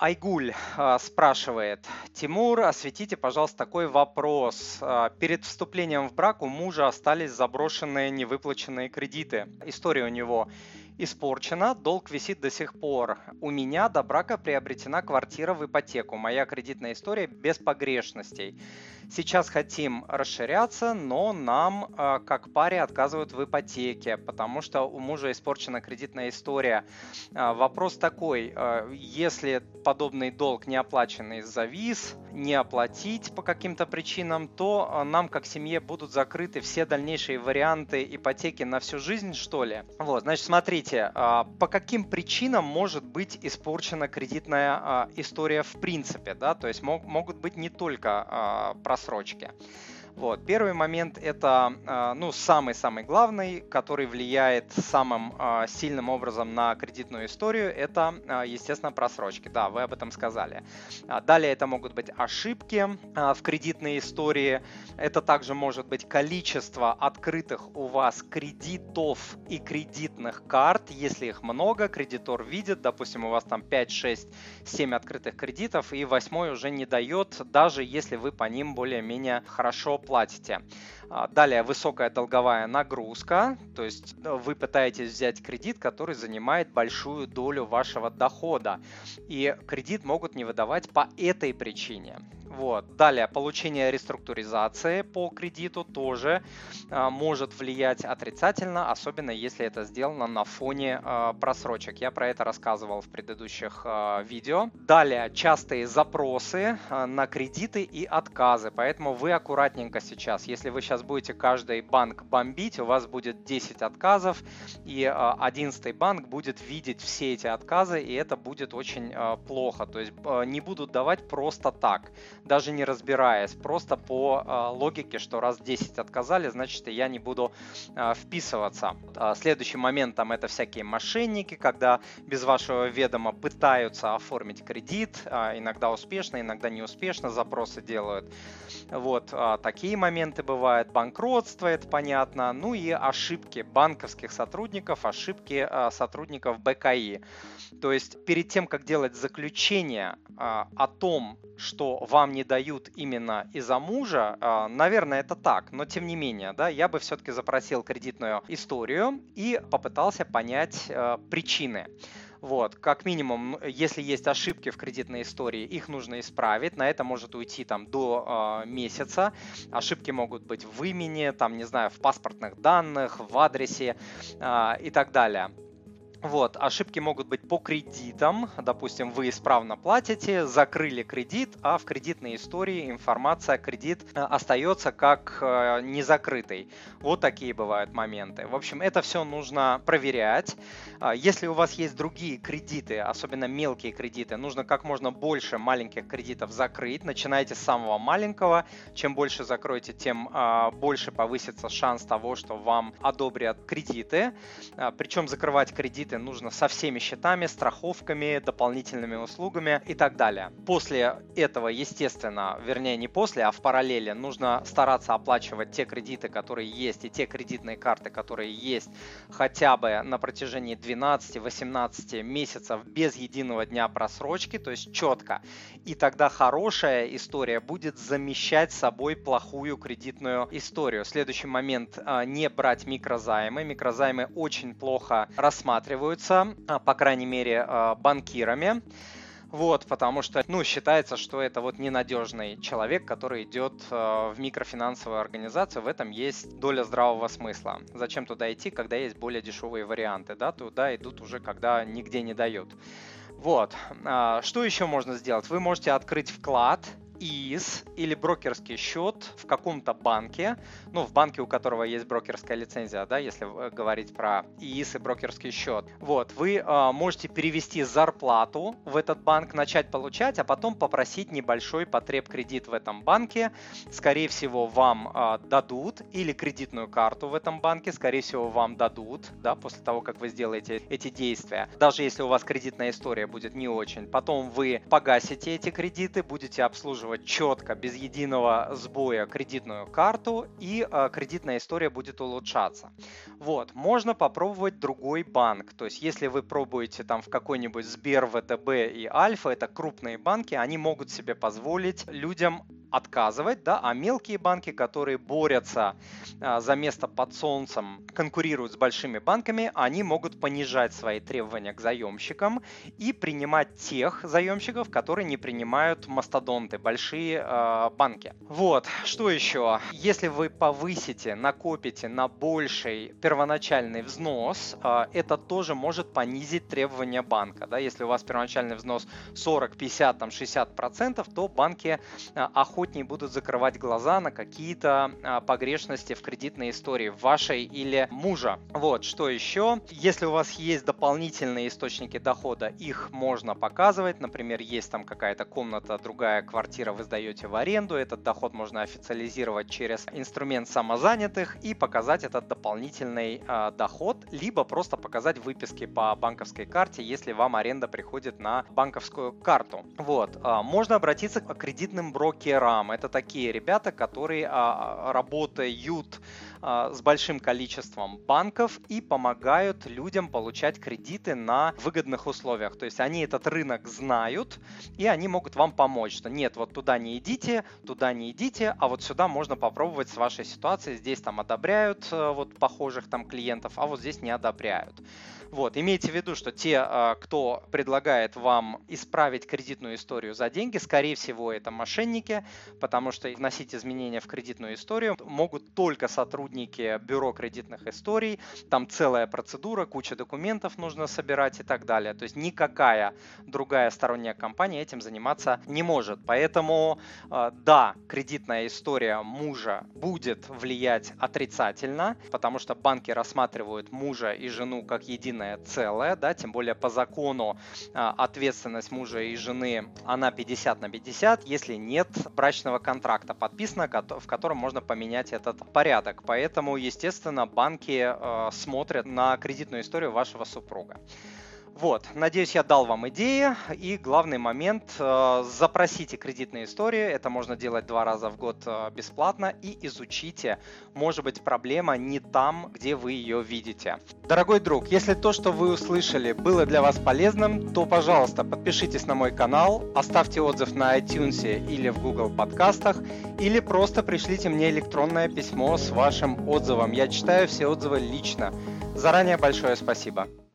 Айгуль а, спрашивает, Тимур, осветите, пожалуйста, такой вопрос. А, перед вступлением в брак у мужа остались заброшенные невыплаченные кредиты. История у него испорчена, долг висит до сих пор. У меня до брака приобретена квартира в ипотеку. Моя кредитная история без погрешностей. Сейчас хотим расширяться, но нам, э, как паре, отказывают в ипотеке, потому что у мужа испорчена кредитная история. Э, вопрос такой, э, если подобный долг не оплаченный завис, не оплатить по каким-то причинам, то нам, как семье, будут закрыты все дальнейшие варианты ипотеки на всю жизнь, что ли? Вот, значит, смотрите, по каким причинам может быть испорчена кредитная история в принципе, да, то есть могут быть не только просрочки. Вот. Первый момент это а, ну, самый-самый главный, который влияет самым а, сильным образом на кредитную историю, это, а, естественно, просрочки. Да, вы об этом сказали. Далее это могут быть ошибки в кредитной истории. Это также может быть количество открытых у вас кредитов и кредитных карт. Если их много, кредитор видит, допустим, у вас там 5, 6, 7 открытых кредитов, и восьмой уже не дает, даже если вы по ним более-менее хорошо платите. А, далее высокая долговая нагрузка, то есть э, вы пытаетесь взять кредит, который занимает большую долю вашего дохода, и кредит могут не выдавать по этой причине. Вот. Далее, получение реструктуризации по кредиту тоже а, может влиять отрицательно, особенно если это сделано на фоне а, просрочек. Я про это рассказывал в предыдущих а, видео. Далее, частые запросы а, на кредиты и отказы, поэтому вы аккуратненько сейчас. Если вы сейчас будете каждый банк бомбить, у вас будет 10 отказов, и а, 11 банк будет видеть все эти отказы, и это будет очень а, плохо. То есть а, не будут давать просто так даже не разбираясь, просто по логике, что раз 10 отказали, значит я не буду вписываться. Э, следующим моментом это всякие мошенники, когда без вашего ведома пытаются оформить кредит, иногда успешно, иногда неуспешно запросы делают. Вот э, такие моменты бывают. Банкротство, это понятно. Ну и ошибки банковских сотрудников, ошибки э, сотрудников БКИ. То есть перед тем, как делать заключение э, о том, что вам не дают именно из-за мужа, а, наверное, это так, но тем не менее, да, я бы все-таки запросил кредитную историю и попытался понять э, причины. Вот, как минимум, если есть ошибки в кредитной истории, их нужно исправить. На это может уйти там до э, месяца. Ошибки могут быть в имени, там, не знаю, в паспортных данных, в адресе э, и так далее. Вот, ошибки могут быть по кредитам. Допустим, вы исправно платите, закрыли кредит, а в кредитной истории информация кредит э, остается как э, незакрытый. Вот такие бывают моменты. В общем, это все нужно проверять. А, если у вас есть другие кредиты, особенно мелкие кредиты, нужно как можно больше маленьких кредитов закрыть. Начинайте с самого маленького. Чем больше закроете, тем а, больше повысится шанс того, что вам одобрят кредиты. А, Причем закрывать кредиты кредиты нужно со всеми счетами, страховками, дополнительными услугами и так далее. После этого, естественно, вернее не после, а в параллели нужно стараться оплачивать те кредиты, которые есть, и те кредитные карты, которые есть хотя бы на протяжении 12-18 месяцев без единого дня просрочки, то есть четко. И тогда хорошая история будет замещать собой плохую кредитную историю. Следующий момент а, – не брать микрозаймы. Микрозаймы очень плохо рассматриваются рассматриваются, а, по крайней мере, а, банкирами. Вот, потому что, ну, считается, что это вот ненадежный человек, который идет э, в микрофинансовую организацию. В этом есть доля здравого смысла. Зачем туда идти, когда есть более дешевые варианты, да? Туда идут уже, когда нигде не дают. Вот. Что еще можно сделать? Вы можете открыть вклад ИИС или брокерский счет в каком-то банке, ну, в банке, у которого есть брокерская лицензия, да, если говорить про ИИС и брокерский счет. Вот, вы э, можете перевести зарплату в этот банк, начать получать, а потом попросить небольшой потреб кредит в этом банке. Скорее всего, вам э, дадут или кредитную карту в этом банке, скорее всего, вам дадут, да, после того, как вы сделаете эти действия. Даже если у вас кредитная история будет не очень. Потом вы погасите эти кредиты, будете обслуживать отслеживать четко, без единого сбоя кредитную карту, и э, кредитная история будет улучшаться. Вот, можно попробовать другой банк. То есть, если вы пробуете там в какой-нибудь Сбер, ВТБ и Альфа, это крупные банки, они могут себе позволить людям отказывать, да, а мелкие банки, которые борются а, за место под солнцем, конкурируют с большими банками, они могут понижать свои требования к заемщикам и принимать тех заемщиков, которые не принимают мастодонты, большие э, банки. Вот, что еще? Если вы повысите, накопите на больший первоначальный взнос, э, это тоже может понизить требования банка. Да? Если у вас первоначальный взнос 40, 50, там, 60 процентов, то банки э, охотнее будут закрывать глаза на какие-то э, погрешности в кредитной истории вашей или мужа. Вот, что еще? Если у вас есть дополнительные источники дохода, их можно показывать. Например, есть там какая-то комната, другая квартира вы сдаете в аренду. Этот доход можно официализировать через инструмент самозанятых и показать этот дополнительный э, доход, либо просто показать выписки по банковской карте, если вам аренда приходит на банковскую карту. Вот. Э, можно обратиться к кредитным брокерам. Это такие ребята, которые работают а, с большим количеством банков и помогают людям получать кредиты на выгодных условиях. То есть они этот рынок знают, и они могут вам помочь, что нет, вот туда не идите, туда не идите, а вот сюда можно попробовать с вашей ситуацией, здесь там одобряют э, вот похожих там клиентов, а вот здесь не одобряют. Вот, имейте в виду, что те, а, кто предлагает вам исправить кредитную историю за деньги, скорее всего, это мошенники, потому что вносить изменения в кредитную историю могут только сотрудники бюро кредитных историй. Там целая процедура, куча документов нужно собирать и так далее. То есть никакая другая сторонняя компания этим заниматься не может. Поэтому, а, да, кредитная история мужа будет влиять отрицательно, потому что банки рассматривают мужа и жену как единое целое, да, тем более по закону а, ответственность мужа и жены, она 50 на 50, если нет брачного контракта подписано, в котором можно поменять этот порядок. Поэтому, естественно, банки а, смотрят на кредитную историю вашего супруга. Вот, надеюсь, я дал вам идеи. И главный момент, э, запросите кредитные истории. Это можно делать два раза в год э, бесплатно. И изучите. Может быть, проблема не там, где вы ее видите. Дорогой друг, если то, что вы услышали, было для вас полезным, то, пожалуйста, подпишитесь на мой канал, оставьте отзыв на iTunes или в Google подкастах, или просто пришлите мне электронное письмо с вашим отзывом. Я читаю все отзывы лично. Заранее большое спасибо.